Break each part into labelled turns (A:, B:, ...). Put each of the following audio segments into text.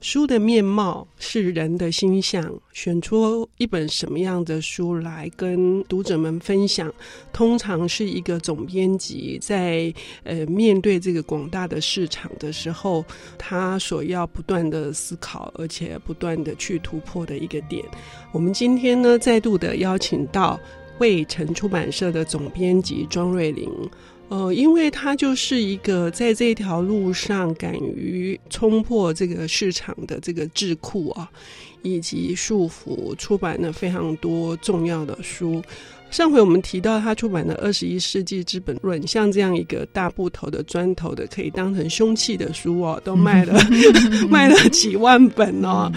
A: 书的面貌是人的心象，选出一本什么样的书来跟读者们分享，通常是一个总编辑在呃面对这个广大的市场的时候，他所要不断的思考，而且不断的去突破的一个点。我们今天呢，再度的邀请到卫城出版社的总编辑庄瑞玲。呃，因为他就是一个在这条路上敢于冲破这个市场的这个智库啊，以及束缚，出版了非常多重要的书。上回我们提到他出版的《二十一世纪资本论》，像这样一个大部头的砖头的，可以当成凶器的书哦，都卖了 卖了几万本哦。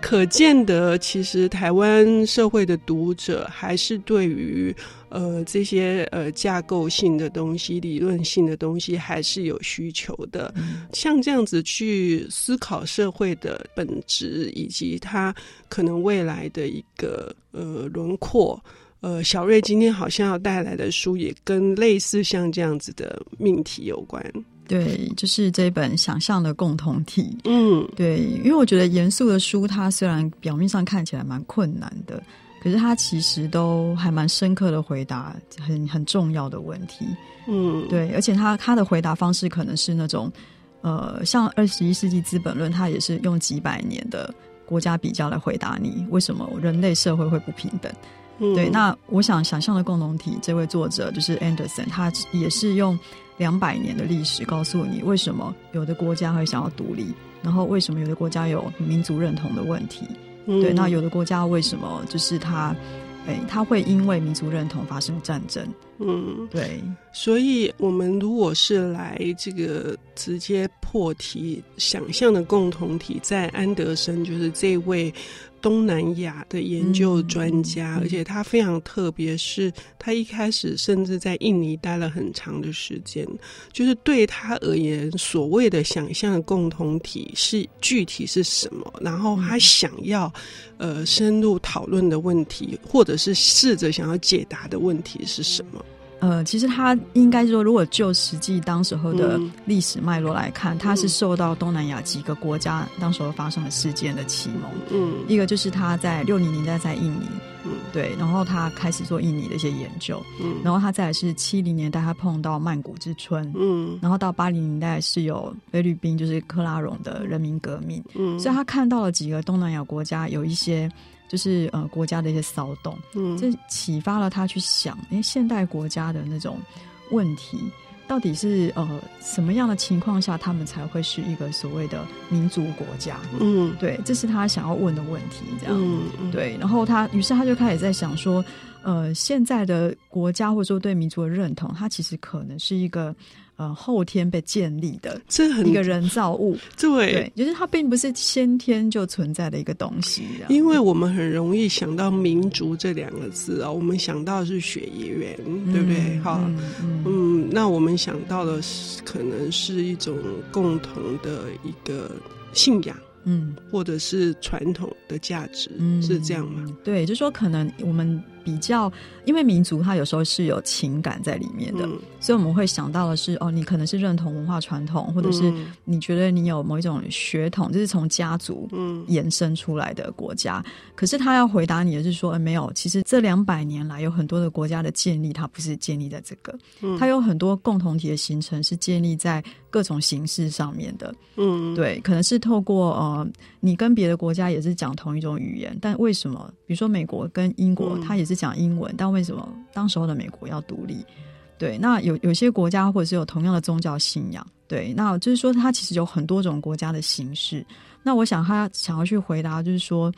A: 可见得，其实台湾社会的读者还是对于呃这些呃架构性的东西、理论性的东西还是有需求的。嗯、像这样子去思考社会的本质，以及它可能未来的一个呃轮廓。呃，小瑞今天好像要带来的书也跟类似像这样子的命题有关。
B: 对，就是这本《想象的共同体》。嗯，对，因为我觉得严肃的书，它虽然表面上看起来蛮困难的，可是它其实都还蛮深刻的回答很很重要的问题。嗯，对，而且他他的回答方式可能是那种，呃，像二十一世纪资本论，它也是用几百年的国家比较来回答你为什么人类社会会不平等。嗯、对，那我想想象的共同体，这位作者就是 Anderson，他也是用两百年的历史告诉你为什么有的国家会想要独立，然后为什么有的国家有民族认同的问题。嗯、对，那有的国家为什么就是他，哎，他会因为民族认同发生战争。嗯，对，
A: 所以我们如果是来这个直接破题，想象的共同体，在安德森就是这位。东南亚的研究专家，嗯、而且他非常特别，是他一开始甚至在印尼待了很长的时间。就是对他而言，所谓的想象的共同体是具体是什么？然后他想要呃深入讨论的问题，或者是试着想要解答的问题是什么？
B: 呃，其实他应该说，如果就实际当时候的历史脉络来看，他、嗯、是受到东南亚几个国家当时候发生的事件的启蒙。嗯，一个就是他在六零年代在印尼，嗯，对，然后他开始做印尼的一些研究，嗯，然后他再来是七零年代他碰到曼谷之春，嗯，然后到八零年代是有菲律宾就是克拉荣的人民革命，嗯，所以他看到了几个东南亚国家有一些。就是呃国家的一些骚动，嗯，这启发了他去想，哎，现代国家的那种问题，到底是呃什么样的情况下，他们才会是一个所谓的民族国家？嗯，对，这是他想要问的问题，这样，嗯，对，然后他于是他就开始在想说，呃，现在的国家或者说对民族的认同，它其实可能是一个。呃，后天被建立的这很一个人造物，
A: 对，
B: 对，就是它并不是先天就存在的一个东西。
A: 因为我们很容易想到“民族”这两个字啊，我们想到的是血缘，嗯、对不对？好，嗯，那我们想到的是可能是一种共同的一个信仰。嗯，或者是传统的价值，嗯，是这样吗？
B: 对，就是说可能我们比较，因为民族它有时候是有情感在里面的，嗯，所以我们会想到的是，哦，你可能是认同文化传统，或者是你觉得你有某一种血统，就是从家族嗯延伸出来的国家。嗯，可是他要回答你的是说，哎，没有，其实这两百年来有很多的国家的建立，它不是建立在这个，嗯，它有很多共同体的形成是建立在各种形式上面的，嗯，对，可能是透过呃。你跟别的国家也是讲同一种语言，但为什么？比如说美国跟英国，它也是讲英文，但为什么当时候的美国要独立？对，那有有些国家或者是有同样的宗教信仰，对，那就是说它其实有很多种国家的形式。那我想他想要去回答，就是说，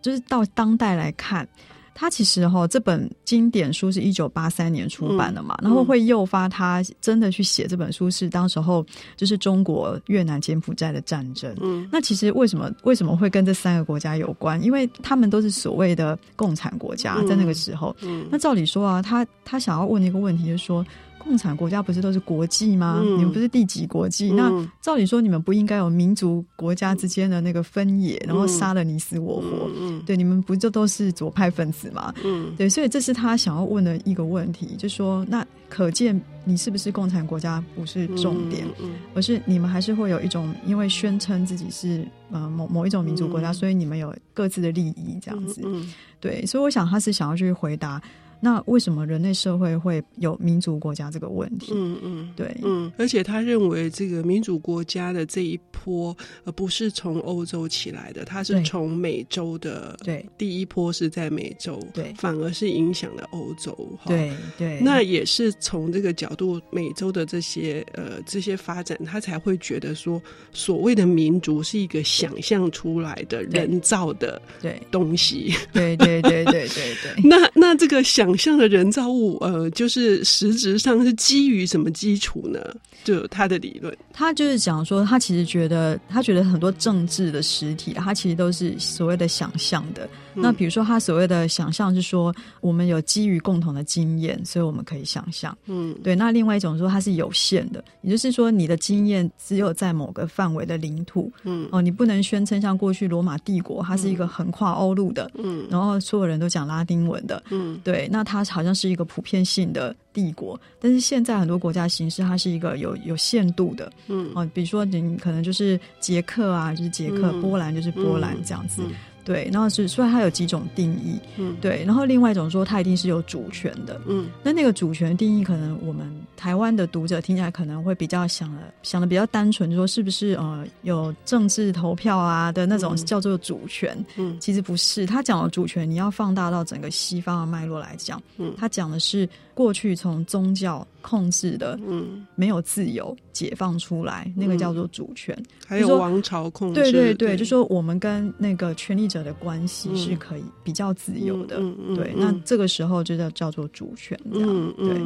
B: 就是到当代来看。他其实哈，这本经典书是一九八三年出版的嘛，嗯、然后会诱发他真的去写这本书，是当时候就是中国、越南、柬埔寨的战争。嗯，那其实为什么为什么会跟这三个国家有关？因为他们都是所谓的共产国家，在那个时候。嗯，那照理说啊，他他想要问的一个问题就是说。共产国家不是都是国际吗？
A: 嗯、
B: 你们不是第几国际？嗯、那照理说你们不应该有民族国家之间的那个分野，然后杀了你死我活？
A: 嗯、
B: 对，你们不就都是左派分子吗？
A: 嗯，
B: 对，所以这是他想要问的一个问题，就说那可见你是不是共产国家不是重
A: 点，
B: 而是你们还是会有一种因为宣称自己是呃某某一种民族国家，
A: 嗯、
B: 所以你们有各自的利益这样子。
A: 嗯，
B: 对，所以我想他是想要去回答。那为什么人类社会会有民族国家这个问题？
A: 嗯嗯，
B: 对，
A: 嗯，而且他认为这个民主国家的这一波，呃，不是从欧洲起来的，它是从美洲的。对，第一波是在美洲，对，反而是影响了欧洲。
B: 对对，
A: 那也是从这个角度，美洲的这些呃这些发展，他才会觉得说，所谓的民族是一个想象出来的人造的对东西。
B: 对对对对对对，对。
A: 那那这个想。像的人造物，呃，就是实质上是基于什么基础呢？就他的理论，
B: 他就是讲说，他其实觉得，他觉得很多政治的实体，他其实都是所谓的想象的。嗯、那比如说，他所谓的想象是说，我们有基于共同的经验，所以我们可以想象。嗯，对。那另外一种说，它是有限的，也就是说，你的经验只有在某个范围的领土。嗯，哦，你不能宣称像过去罗马帝国，它是一个横跨欧陆的。嗯，然后所有人都讲拉丁文的。嗯，对。那它好像是一个普遍性的帝国，但是现在很多国家形式，它是一个有有限度的。嗯，哦，比如说你可能就是捷克啊，就是捷克；嗯、波兰就是波兰这样子。嗯嗯对，然后是虽然它有几种定义，嗯，对，然后另外一种说它一定是有主权的，嗯，那那个主权定义可能我们台湾的读者听起来可能会比较想的想的比较单纯，就说是不是呃有政治投票啊的那种叫做主权，嗯，其实不是，他讲的主权你要放大到整个西方的脉络来讲，嗯，他讲的是过去从宗教控制的，嗯，没有自由解放出来，那个叫做主权，
A: 还有王朝控制，
B: 对对对，就说我们跟那个权力者的关系是可以比较自由的，对，嗯、那这个时候就叫叫做主权，嗯、对。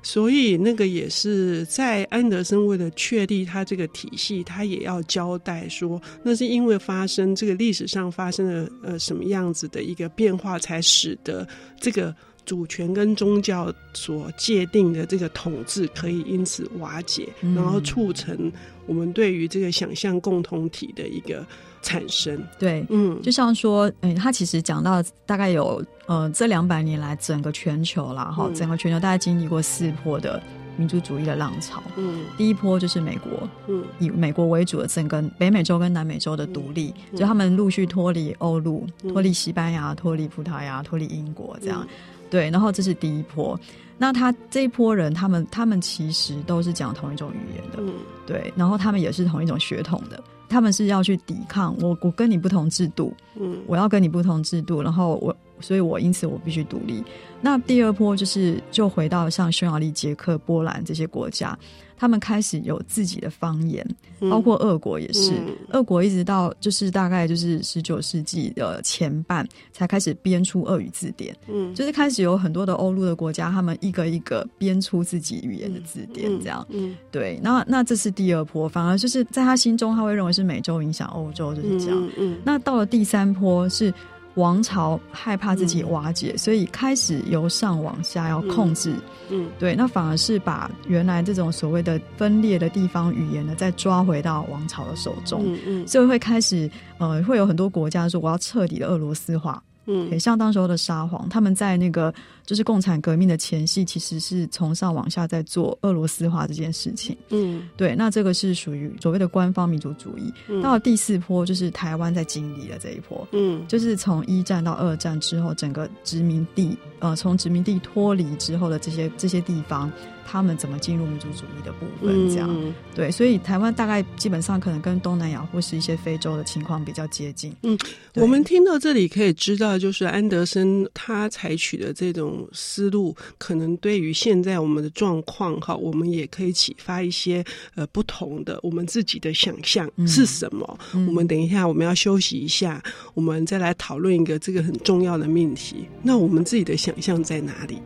A: 所以那个也是在安德森为了确立他这个体系，他也要交代说，那是因为发生这个历史上发生了呃什么样子的一个变化，才使得这个。主权跟宗教所界定的这个统治可以因此瓦解，嗯、然后促成我们对于这个想象共同体的一个产生。
B: 对，嗯，就像说，嗯，他其实讲到大概有呃这两百年来整个全球啦，哈、嗯，整个全球大概经历过四波的民族主义的浪潮。嗯，第一波就是美国，嗯，以美国为主的整个北美洲跟南美洲的独立，嗯、就他们陆续脱离欧陆，脱离西班牙，脱离葡萄牙，脱离英国，这样。嗯对，然后这是第一波。那他这一波人，他们他们其实都是讲同一种语言的，嗯、对，然后他们也是同一种血统的，他们是要去抵抗我，我跟你不同制度，嗯，我要跟你不同制度，然后我，所以我因此我必须独立。那第二波就是就回到像匈牙利、捷克、波兰这些国家。他们开始有自己的方言，包括俄国也是。嗯、俄国一直到就是大概就是十九世纪的前半才开始编出俄语字典。嗯，就是开始有很多的欧陆的国家，他们一个一个编出自己语言的字典，这样。嗯，嗯对。那那这是第二波，反而就是在他心中，他会认为是美洲影响欧洲，就是这样。嗯，嗯那到了第三波是。王朝害怕自己瓦解，嗯、所以开始由上往下要控制。嗯，嗯对，那反而是把原来这种所谓的分裂的地方语言呢，再抓回到王朝的手中。嗯嗯，所以会开始呃，会有很多国家说我要彻底的俄罗斯化。嗯，很像当时候的沙皇，他们在那个就是共产革命的前夕，其实是从上往下在做俄罗斯化这件事情。嗯，对，那这个是属于所谓的官方民族主义。嗯、到了第四波，就是台湾在经历了这一波。嗯，就是从一战到二战之后，整个殖民地呃，从殖民地脱离之后的这些这些地方。他们怎么进入民族主义的部分？这样、嗯、对，所以台湾大概基本上可能跟东南亚或是一些非洲的情况比较接近。嗯，
A: 我们听到这里可以知道，就是安德森他采取的这种思路，可能对于现在我们的状况哈，我们也可以启发一些呃不同的我们自己的想象是什么。嗯、我们等一下我们要休息一下，我们再来讨论一个这个很重要的命题。那我们自己的想象在哪里？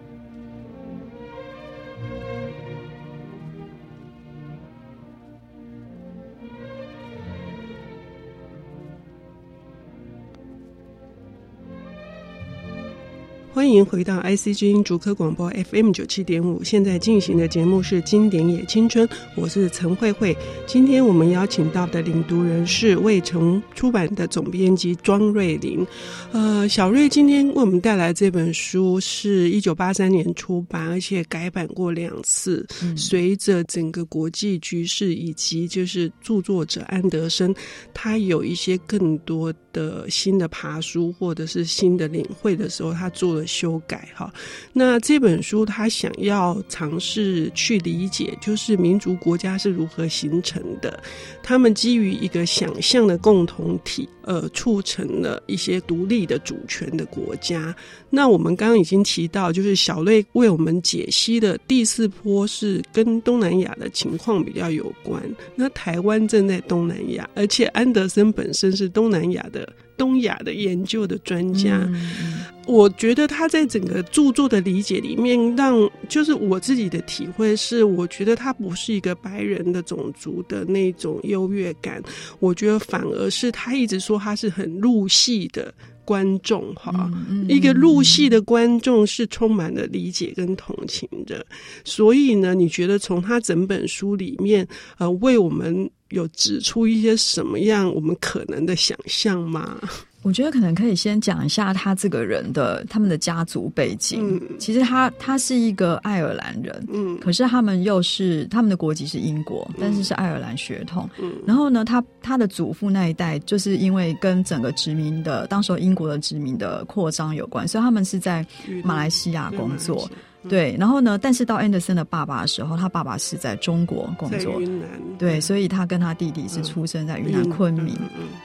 A: 欢迎回到 IC 之音竹科广播 FM 九七点五，现在进行的节目是《经典也青春》，我是陈慧慧。今天我们邀请到的领读人是未城出版的总编辑庄瑞玲。呃，小瑞今天为我们带来这本书是一九八三年出版，而且改版过两次。嗯、随着整个国际局势以及就是著作者安德森，他有一些更多的新的爬书或者是新的领会的时候，他做了。修改哈，那这本书他想要尝试去理解，就是民族国家是如何形成的，他们基于一个想象的共同体，呃，促成了一些独立的主权的国家。那我们刚刚已经提到，就是小瑞为我们解析的第四波是跟东南亚的情况比较有关。那台湾正在东南亚，而且安德森本身是东南亚的。东亚的研究的专家，嗯，我觉得他在整个著作的理解里面，让就是我自己的体会是，我觉得他不是一个白人的种族的那种优越感，我觉得反而是他一直说他是很入戏的观众哈，一个入戏的观众是充满了理解跟同情。的，所以呢，你觉得从他整本书里面，呃，为我们。有指出一些什么样我们可能的想象吗？
B: 我觉得可能可以先讲一下他这个人的他们的家族背景。嗯，其实他他是一个爱尔兰人，嗯，可是他们又是他们的国籍是英国，但是是爱尔兰血统。嗯，然后呢，他他的祖父那一代就是因为跟整个殖民的当时候英国的殖民的扩张有关，所以他们是在马来西亚工作。对，然后呢？但是到安德森的爸爸的时候，他爸爸是在中国工作，
A: 云南。
B: 对，所以他跟他弟弟是出生在云南昆明。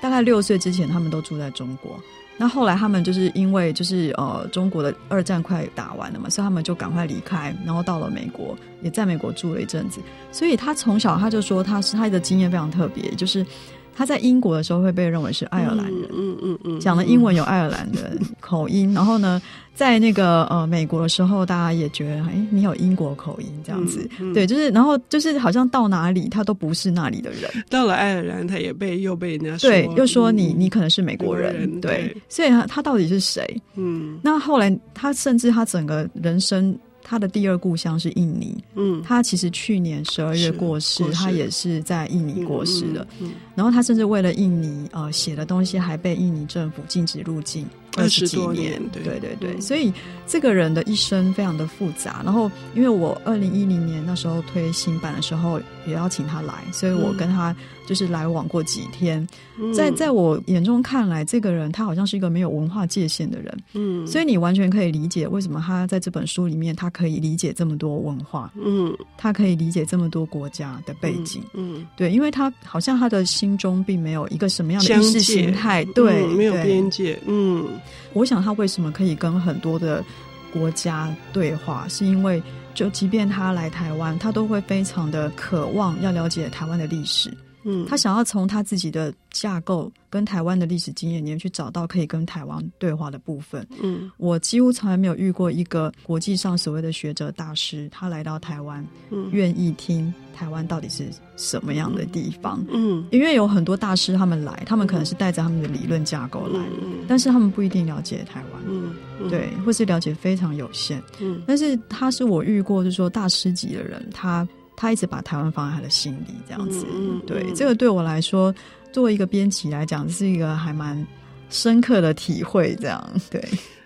B: 大概六岁之前，他们都住在中国。那后来他们就是因为就是呃，中国的二战快打完了嘛，所以他们就赶快离开，然后到了美国，也在美国住了一阵子。所以他从小他就说，他是他的经验非常特别，就是。他在英国的时候会被认为是爱尔兰人，嗯嗯嗯，讲、嗯、的英文有爱尔兰的口音。然后呢，在那个呃美国的时候，大家也觉得，哎，你有英国口音这样子，对，就是然后就是好像到哪里他都不是那里的人。
A: 到了爱尔兰，他也被又被人家说
B: 对，又说你你可能是美国人，对，所以他他到底是谁？嗯，那后来他甚至他整个人生。他的第二故乡是印尼，嗯，他其实去年十二月过世，他也是在印尼过世的。嗯嗯嗯、然后他甚至为了印尼呃写的东西，还被印尼政府禁止入境二十多年。对。对对，对，所以这个人的一生非常的复杂。然后因为我二零一零年那时候推新版的时候，也要请他来，所以我跟他。就是来往过几天，在在我眼中看来，这个人他好像是一个没有文化界限的人，嗯，所以你完全可以理解为什么他在这本书里面，他可以理解这么多文化，嗯，他可以理解这么多国家的背景，嗯，对，因为他好像他的心中并没有一个什么样的意识形态，对，
A: 没有边界，嗯，
B: 我想他为什么可以跟很多的国家对话，是因为就即便他来台湾，他都会非常的渴望要了解台湾的历史。嗯，他想要从他自己的架构跟台湾的历史经验里面去找到可以跟台湾对话的部分。嗯，我几乎从来没有遇过一个国际上所谓的学者大师，他来到台湾，嗯，愿意听台湾到底是什么样的地方。嗯，因为有很多大师他们来，他们可能是带着他们的理论架构来，嗯，但是他们不一定了解台湾。嗯，对，或是了解非常有限。嗯，但是他是我遇过就是说大师级的人，他。他一直把台湾放在他的心里，这样子。嗯嗯、对，这个对我来说，作为一个编辑来讲，是一个还蛮深刻的体会。这样，对，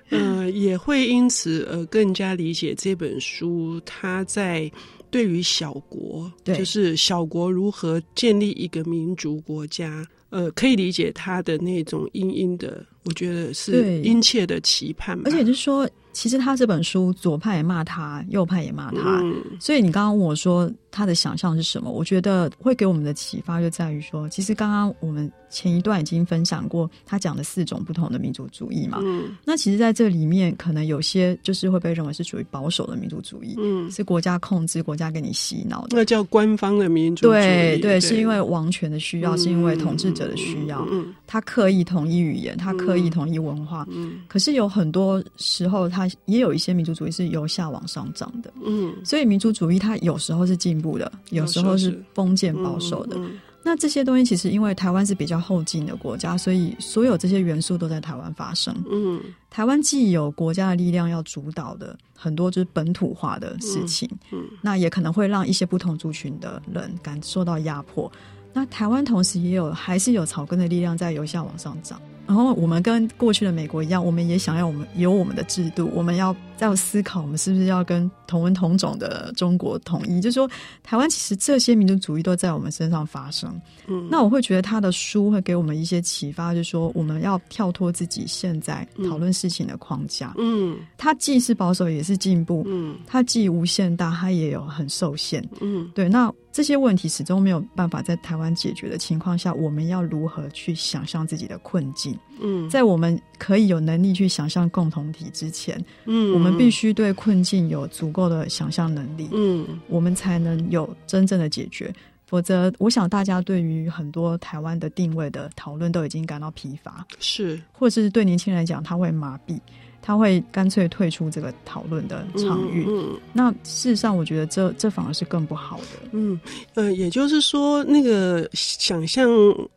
A: 嗯、呃，也会因此而更加理解这本书。他在对于小国，对，就是小国如何建立一个民族国家，呃，可以理解他的那种殷殷的，我觉得是殷切的期盼。
B: 而且就是说。其实他这本书，左派也骂他，右派也骂他，嗯、所以你刚刚问我说他的想象是什么？我觉得会给我们的启发就在于说，其实刚刚我们前一段已经分享过他讲的四种不同的民族主义嘛。嗯，那其实在这里面，可能有些就是会被认为是属于保守的民族主义，嗯，是国家控制、国家给你洗脑的，
A: 那叫官方的民族主
B: 义。对对，是因为王权的需要，嗯、是因为统治者的需要。嗯，他刻意统一语言，他刻意统一文化。嗯，可是有很多时候他。也有一些民族主义是由下往上涨的。
A: 嗯，
B: 所以民族主义它有时候是进步的，有时候是封建保守的。那这些东西其实因为台湾是比较后进的国家，所以所有这些元素都在台湾发生。
A: 嗯，
B: 台湾既有国家的力量要主导的很多就是本土化的事情，
A: 嗯，
B: 那也可能会让一些不同族群的人感受到压迫。那台湾同时也有还是有草根的力量在由下往上涨。然后我们跟过去的美国一样，我们也想要我们有我们的制度，我们要在思考，我们是不是要跟同文同种的中国统一？就是说，台湾其实这些民族主义都在我们身上发生。
A: 嗯，
B: 那我会觉得他的书会给我们一些启发，就是说我们要跳脱自己现在讨论事情的框架。
A: 嗯，
B: 它既是保守，也是进步。
A: 嗯，
B: 它既无限大，它也有很受限。
A: 嗯，
B: 对。那这些问题始终没有办法在台湾解决的情况下，我们要如何去想象自己的困境？
A: 嗯，
B: 在我们可以有能力去想象共同体之前，
A: 嗯，
B: 我们必须对困境有足够的想象能力，
A: 嗯，
B: 我们才能有真正的解决。否则，我想大家对于很多台湾的定位的讨论都已经感到疲乏，
A: 是，
B: 或者是对年轻人来讲，他会麻痹。他会干脆退出这个讨论的场域。
A: 嗯，嗯，
B: 那事实上，我觉得这这反而是更不好的。
A: 嗯，呃，也就是说，那个想象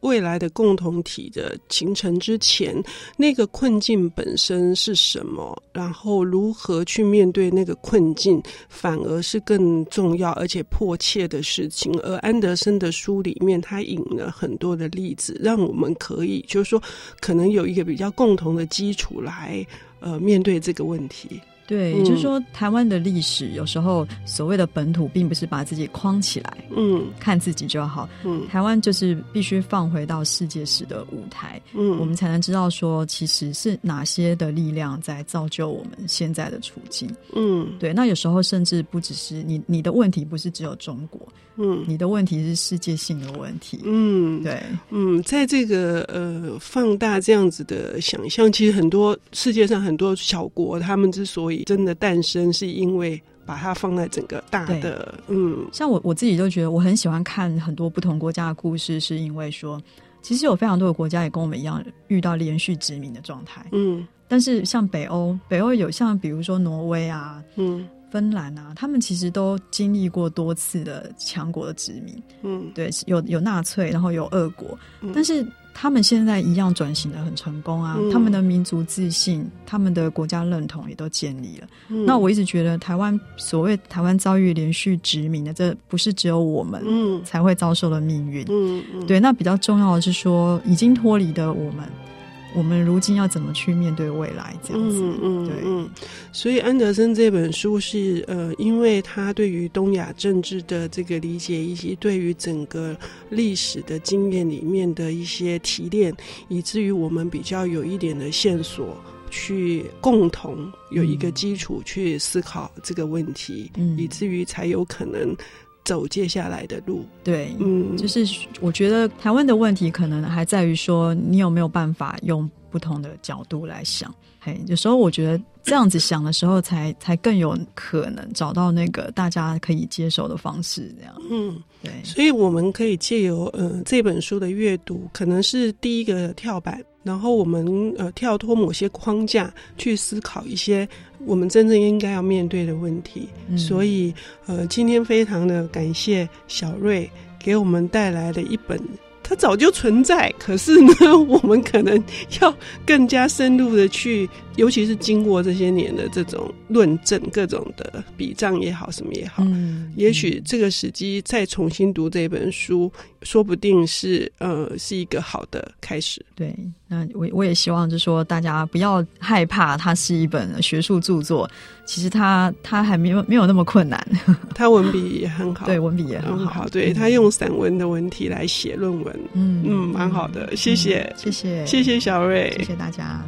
A: 未来的共同体的形成之前，那个困境本身是什么？然后如何去面对那个困境，反而是更重要而且迫切的事情。而安德森的书里面，他引了很多的例子，让我们可以就是说，可能有一个比较共同的基础来。呃，面对这个问题。
B: 对，也就是说，台湾的历史有时候所谓的本土，并不是把自己框起来，
A: 嗯，
B: 看自己就好，
A: 嗯，
B: 台湾就是必须放回到世界史的舞台，
A: 嗯，
B: 我们才能知道说，其实是哪些的力量在造就我们现在的处境，
A: 嗯，
B: 对。那有时候甚至不只是你，你的问题不是只有中国，
A: 嗯，
B: 你的问题是世界性的问题，
A: 嗯，
B: 对，
A: 嗯，在这个呃放大这样子的想象，其实很多世界上很多小国，他们之所以真的诞生是因为把它放在整个大的，嗯，
B: 像我我自己就觉得我很喜欢看很多不同国家的故事，是因为说其实有非常多的国家也跟我们一样遇到连续殖民的状态，
A: 嗯，
B: 但是像北欧，北欧有像比如说挪威啊，
A: 嗯，
B: 芬兰啊，他们其实都经历过多次的强国的殖民，
A: 嗯，
B: 对，有有纳粹，然后有俄国，
A: 嗯，
B: 但是。他们现在一样转型的很成功啊，嗯，他们的民族自信、他们的国家认同也都建立了。
A: 嗯，
B: 那我一直觉得，台湾所谓台湾遭遇连续殖民的，这不是只有我们才会遭受的命运。
A: 嗯，嗯，
B: 对，那比较重要的是说，已经脱离的我们。我们如今要怎么去面对未来？这样子，
A: 嗯嗯，
B: 对，
A: 嗯。所以安德森这本书是呃，因为他对于东亚政治的这个理解，以及对于整个历史的经验里面的一些提炼，以至于我们比较有一点的线索，去共同有一个基础去思考这个问题，
B: 嗯，
A: 以至于才有可能。走接下来的路，
B: 对，
A: 嗯，
B: 就是我觉得台湾的问题可能还在于说，你有没有办法用不同的角度来想？嘿，有时候我觉得这样子想的时候才，才才更有可能找到那个大家可以接受的方式，这样，
A: 嗯，
B: 对，
A: 所以我们可以借由呃这本书的阅读，可能是第一个跳板，然后我们呃跳脱某些框架去思考一些。我们真正应该要面对的问题，嗯、所以呃，今天非常的感谢小瑞给我们带来的一本，它早就存在，可是呢，我们可能要更加深入的去。尤其是经过这些年的这种论证，各种的笔账也好，什么也好，
B: 嗯，
A: 也许这个时机再重新读这本书，说不定是呃是一个好的开始。
B: 对，那我我也希望就是说，大家不要害怕，它是一本学术著作，其实它它还没有没有那么困难，
A: 它文笔也很好，
B: 对，文笔也很好，
A: 很好，对，他用散文的文体来写论文，
B: 嗯
A: 嗯，蛮好的，谢谢，
B: 谢谢，
A: 谢谢小瑞，
B: 谢谢大家。